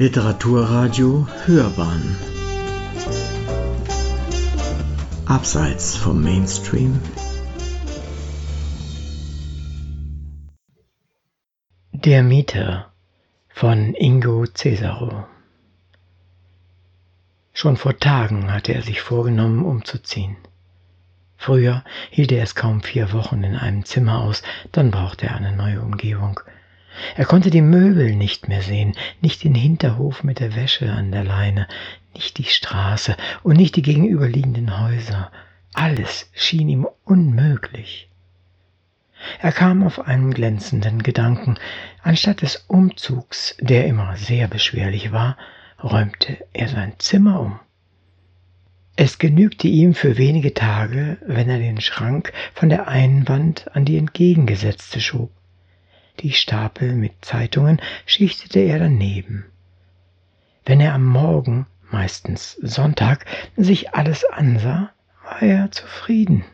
Literaturradio Hörbahn. Abseits vom Mainstream. Der Mieter von Ingo Cesaro. Schon vor Tagen hatte er sich vorgenommen, umzuziehen. Früher hielt er es kaum vier Wochen in einem Zimmer aus, dann brauchte er eine neue Umgebung – er konnte die Möbel nicht mehr sehen, nicht den Hinterhof mit der Wäsche an der Leine, nicht die Straße und nicht die gegenüberliegenden Häuser. Alles schien ihm unmöglich. Er kam auf einen glänzenden Gedanken. Anstatt des Umzugs, der immer sehr beschwerlich war, räumte er sein Zimmer um. Es genügte ihm für wenige Tage, wenn er den Schrank von der einen Wand an die entgegengesetzte schob. Die Stapel mit Zeitungen schichtete er daneben. Wenn er am Morgen, meistens Sonntag, sich alles ansah, war er zufrieden.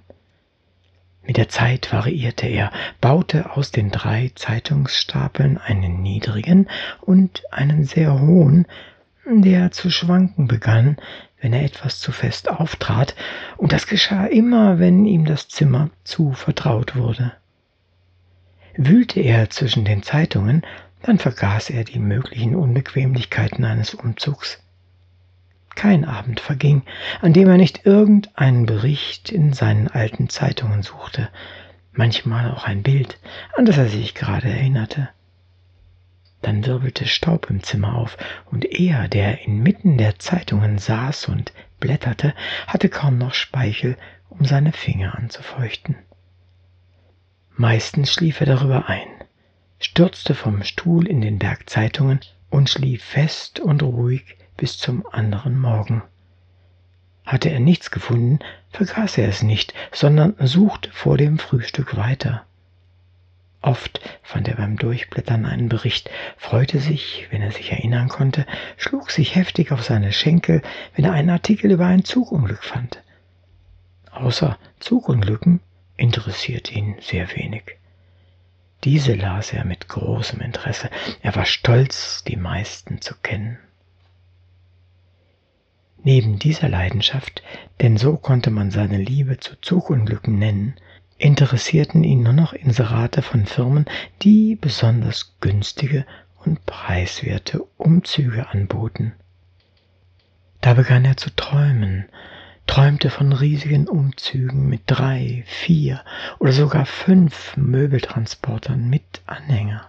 Mit der Zeit variierte er, baute aus den drei Zeitungsstapeln einen niedrigen und einen sehr hohen, der zu schwanken begann, wenn er etwas zu fest auftrat, und das geschah immer, wenn ihm das Zimmer zu vertraut wurde. Wühlte er zwischen den Zeitungen, dann vergaß er die möglichen Unbequemlichkeiten eines Umzugs. Kein Abend verging, an dem er nicht irgendeinen Bericht in seinen alten Zeitungen suchte, manchmal auch ein Bild, an das er sich gerade erinnerte. Dann wirbelte Staub im Zimmer auf, und er, der inmitten der Zeitungen saß und blätterte, hatte kaum noch Speichel, um seine Finger anzufeuchten. Meistens schlief er darüber ein, stürzte vom Stuhl in den Berg Zeitungen und schlief fest und ruhig bis zum anderen Morgen. Hatte er nichts gefunden, vergaß er es nicht, sondern suchte vor dem Frühstück weiter. Oft fand er beim Durchblättern einen Bericht, freute sich, wenn er sich erinnern konnte, schlug sich heftig auf seine Schenkel, wenn er einen Artikel über ein Zugunglück fand. Außer Zugunglücken interessiert ihn sehr wenig. Diese las er mit großem Interesse. Er war stolz, die meisten zu kennen. Neben dieser Leidenschaft, denn so konnte man seine Liebe zu Zugunglücken nennen, interessierten ihn nur noch Inserate von Firmen, die besonders günstige und preiswerte Umzüge anboten. Da begann er zu träumen, träumte von riesigen Umzügen mit drei, vier oder sogar fünf Möbeltransportern mit Anhänger.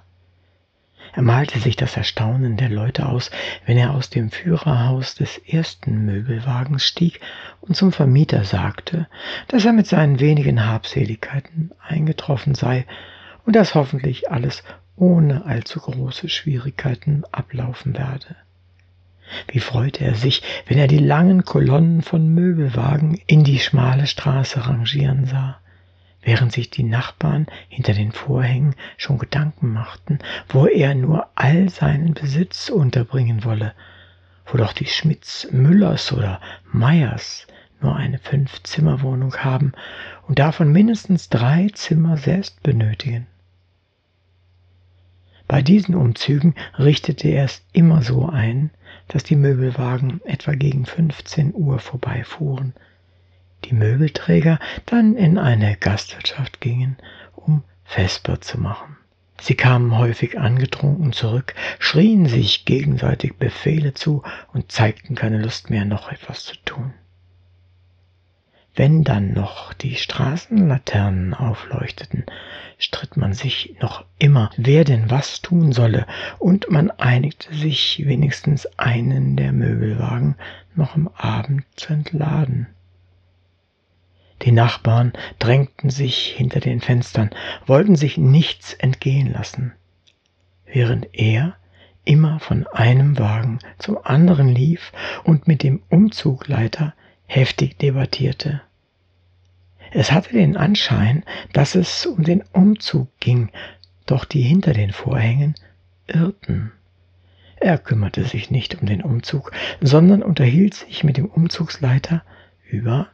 Er malte sich das Erstaunen der Leute aus, wenn er aus dem Führerhaus des ersten Möbelwagens stieg und zum Vermieter sagte, dass er mit seinen wenigen Habseligkeiten eingetroffen sei und dass hoffentlich alles ohne allzu große Schwierigkeiten ablaufen werde. Wie freute er sich, wenn er die langen Kolonnen von Möbelwagen in die schmale Straße rangieren sah, während sich die Nachbarn hinter den Vorhängen schon Gedanken machten, wo er nur all seinen Besitz unterbringen wolle, wo doch die Schmidts, Müllers oder Meyers nur eine Fünf-Zimmer-Wohnung haben und davon mindestens drei Zimmer selbst benötigen. Bei diesen Umzügen richtete er es immer so ein, dass die Möbelwagen etwa gegen 15 Uhr vorbeifuhren, die Möbelträger dann in eine Gastwirtschaft gingen, um Vesper zu machen. Sie kamen häufig angetrunken zurück, schrien sich gegenseitig Befehle zu und zeigten keine Lust mehr, noch etwas zu tun. Wenn dann noch die Straßenlaternen aufleuchteten, stritt man sich noch immer, wer denn was tun solle, und man einigte sich, wenigstens einen der Möbelwagen noch am Abend zu entladen. Die Nachbarn drängten sich hinter den Fenstern, wollten sich nichts entgehen lassen, während er immer von einem Wagen zum anderen lief und mit dem Umzugleiter heftig debattierte. Es hatte den Anschein, dass es um den Umzug ging, doch die hinter den Vorhängen irrten. Er kümmerte sich nicht um den Umzug, sondern unterhielt sich mit dem Umzugsleiter über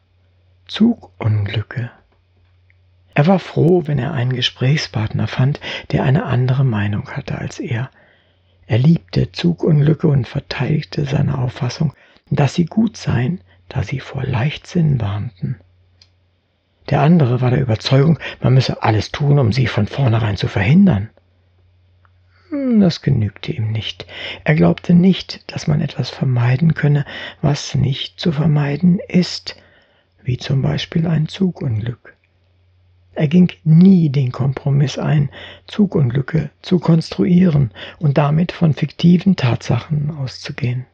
Zugunglücke. Er war froh, wenn er einen Gesprächspartner fand, der eine andere Meinung hatte als er. Er liebte Zugunglücke und verteidigte seine Auffassung, dass sie gut seien, da sie vor Leichtsinn warnten. Der andere war der Überzeugung, man müsse alles tun, um sie von vornherein zu verhindern. Hm, das genügte ihm nicht. Er glaubte nicht, dass man etwas vermeiden könne, was nicht zu vermeiden ist, wie zum Beispiel ein Zugunglück. Er ging nie den Kompromiss ein, Zugunglücke zu konstruieren und damit von fiktiven Tatsachen auszugehen.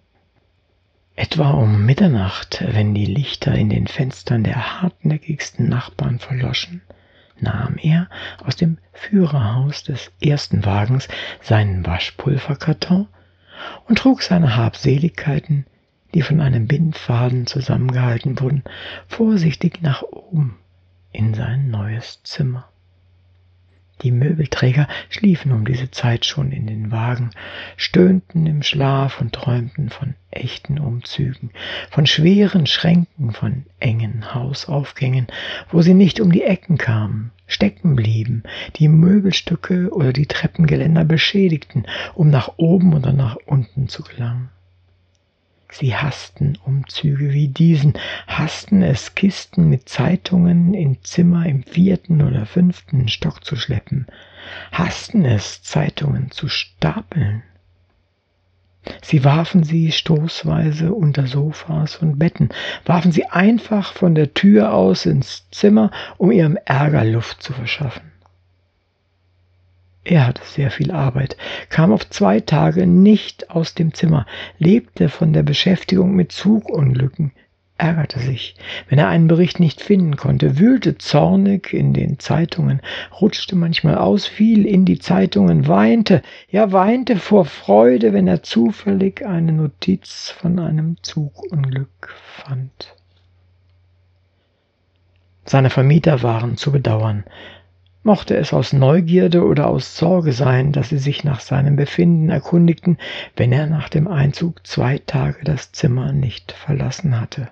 Etwa um Mitternacht, wenn die Lichter in den Fenstern der hartnäckigsten Nachbarn verloschen, nahm er aus dem Führerhaus des ersten Wagens seinen Waschpulverkarton und trug seine Habseligkeiten, die von einem Bindfaden zusammengehalten wurden, vorsichtig nach oben in sein neues Zimmer. Die Möbelträger schliefen um diese Zeit schon in den Wagen, stöhnten im Schlaf und träumten von echten Umzügen, von schweren Schränken, von engen Hausaufgängen, wo sie nicht um die Ecken kamen, stecken blieben, die Möbelstücke oder die Treppengeländer beschädigten, um nach oben oder nach unten zu gelangen. Sie hassten Umzüge wie diesen, hassten es, Kisten mit Zeitungen in Zimmer im vierten oder fünften Stock zu schleppen, hassten es, Zeitungen zu stapeln. Sie warfen sie stoßweise unter Sofas und Betten, warfen sie einfach von der Tür aus ins Zimmer, um ihrem Ärger Luft zu verschaffen. Er hatte sehr viel Arbeit, kam auf zwei Tage nicht aus dem Zimmer, lebte von der Beschäftigung mit Zugunglücken, ärgerte sich, wenn er einen Bericht nicht finden konnte, wühlte zornig in den Zeitungen, rutschte manchmal aus, fiel in die Zeitungen, weinte, ja weinte vor Freude, wenn er zufällig eine Notiz von einem Zugunglück fand. Seine Vermieter waren zu bedauern, mochte es aus Neugierde oder aus Sorge sein, dass sie sich nach seinem Befinden erkundigten, wenn er nach dem Einzug zwei Tage das Zimmer nicht verlassen hatte.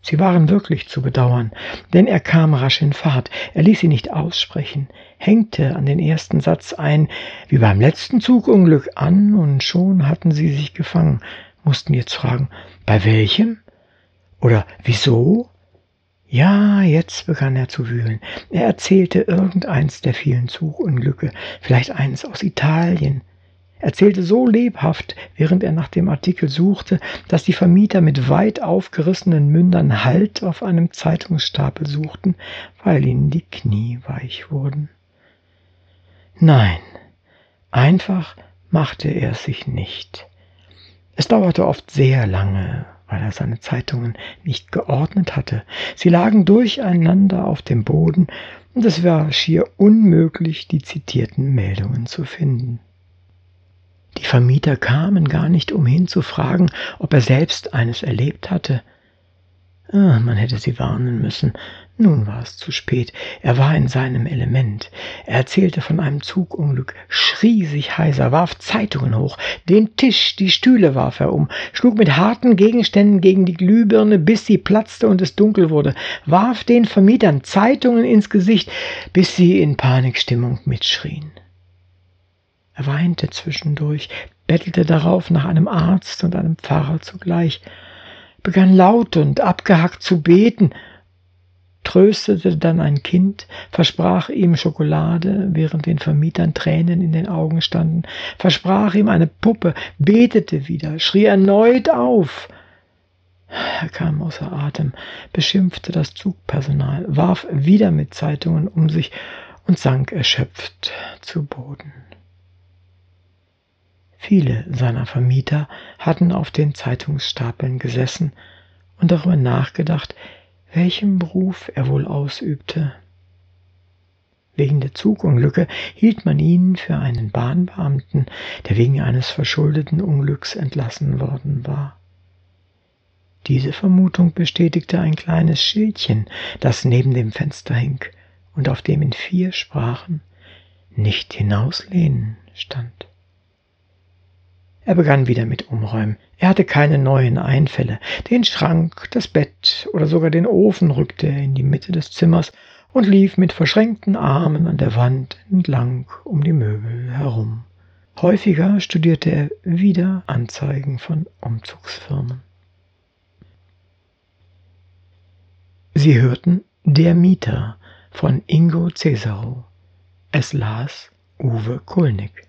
Sie waren wirklich zu bedauern, denn er kam rasch in Fahrt, er ließ sie nicht aussprechen, hängte an den ersten Satz ein, wie beim letzten Zugunglück an, und schon hatten sie sich gefangen, mussten jetzt fragen, bei welchem? Oder wieso? Ja, jetzt begann er zu wühlen. Er erzählte irgendeins der vielen Zugunglücke, vielleicht eins aus Italien. Er erzählte so lebhaft, während er nach dem Artikel suchte, dass die Vermieter mit weit aufgerissenen Mündern Halt auf einem Zeitungsstapel suchten, weil ihnen die Knie weich wurden. Nein, einfach machte er es sich nicht. Es dauerte oft sehr lange, weil er seine Zeitungen nicht geordnet hatte. Sie lagen durcheinander auf dem Boden, und es war schier unmöglich, die zitierten Meldungen zu finden. Die Vermieter kamen gar nicht umhin zu fragen, ob er selbst eines erlebt hatte. Ah, man hätte sie warnen müssen. Nun war es zu spät. Er war in seinem Element. Er erzählte von einem Zugunglück, schrie sich heiser, warf Zeitungen hoch, den Tisch, die Stühle warf er um, schlug mit harten Gegenständen gegen die Glühbirne, bis sie platzte und es dunkel wurde, warf den Vermietern Zeitungen ins Gesicht, bis sie in Panikstimmung mitschrien. Er weinte zwischendurch, bettelte darauf nach einem Arzt und einem Pfarrer zugleich, begann laut und abgehackt zu beten, tröstete dann ein Kind, versprach ihm Schokolade, während den Vermietern Tränen in den Augen standen, versprach ihm eine Puppe, betete wieder, schrie erneut auf. Er kam außer Atem, beschimpfte das Zugpersonal, warf wieder mit Zeitungen um sich und sank erschöpft zu Boden. Viele seiner Vermieter hatten auf den Zeitungsstapeln gesessen und darüber nachgedacht, welchen Beruf er wohl ausübte. Wegen der Zugunglücke hielt man ihn für einen Bahnbeamten, der wegen eines verschuldeten Unglücks entlassen worden war. Diese Vermutung bestätigte ein kleines Schildchen, das neben dem Fenster hing und auf dem in vier Sprachen nicht hinauslehnen stand. Er begann wieder mit Umräumen. Er hatte keine neuen Einfälle. Den Schrank, das Bett oder sogar den Ofen rückte er in die Mitte des Zimmers und lief mit verschränkten Armen an der Wand entlang um die Möbel herum. Häufiger studierte er wieder Anzeigen von Umzugsfirmen. Sie hörten Der Mieter von Ingo Cesaro. Es las Uwe Kulnig.